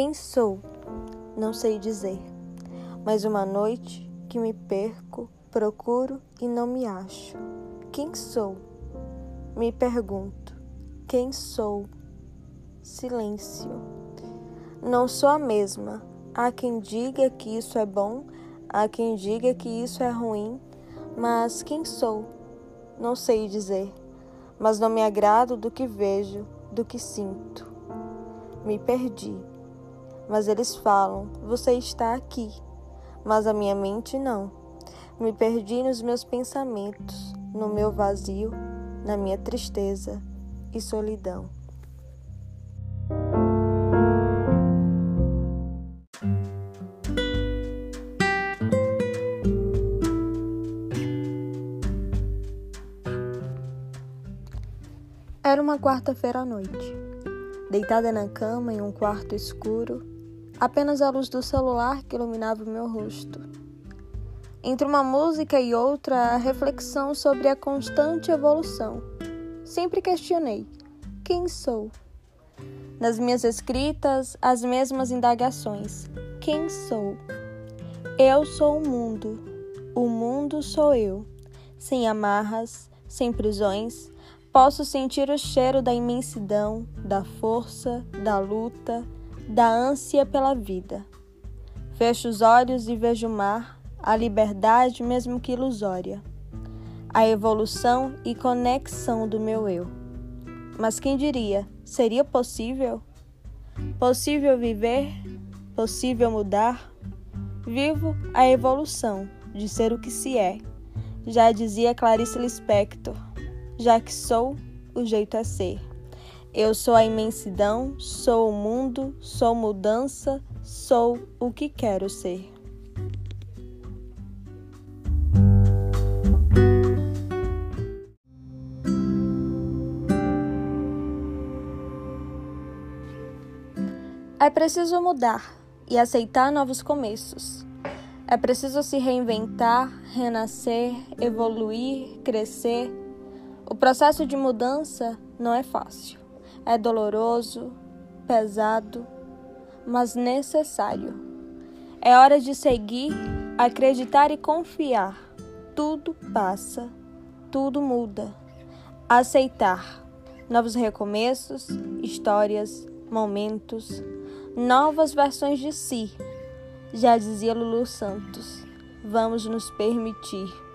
Quem sou? Não sei dizer. Mas uma noite que me perco, procuro e não me acho. Quem sou? Me pergunto. Quem sou? Silêncio. Não sou a mesma. Há quem diga que isso é bom, há quem diga que isso é ruim, mas quem sou? Não sei dizer. Mas não me agrado do que vejo, do que sinto. Me perdi mas eles falam: Você está aqui. Mas a minha mente não. Me perdi nos meus pensamentos, no meu vazio, na minha tristeza e solidão. Era uma quarta-feira à noite. Deitada na cama em um quarto escuro, apenas a luz do celular que iluminava o meu rosto. Entre uma música e outra, a reflexão sobre a constante evolução. Sempre questionei: quem sou? Nas minhas escritas, as mesmas indagações: quem sou? Eu sou o mundo, o mundo sou eu. Sem amarras, sem prisões, posso sentir o cheiro da imensidão, da força, da luta da ânsia pela vida. Fecho os olhos e vejo o mar, a liberdade, mesmo que ilusória, a evolução e conexão do meu eu. Mas quem diria, seria possível? Possível viver? Possível mudar? Vivo a evolução de ser o que se é. Já dizia Clarice Lispector: já que sou, o jeito é ser. Eu sou a imensidão, sou o mundo, sou mudança, sou o que quero ser. É preciso mudar e aceitar novos começos. É preciso se reinventar, renascer, evoluir, crescer. O processo de mudança não é fácil. É doloroso, pesado, mas necessário. É hora de seguir, acreditar e confiar. Tudo passa, tudo muda. Aceitar novos recomeços, histórias, momentos, novas versões de si. Já dizia Lulu Santos. Vamos nos permitir.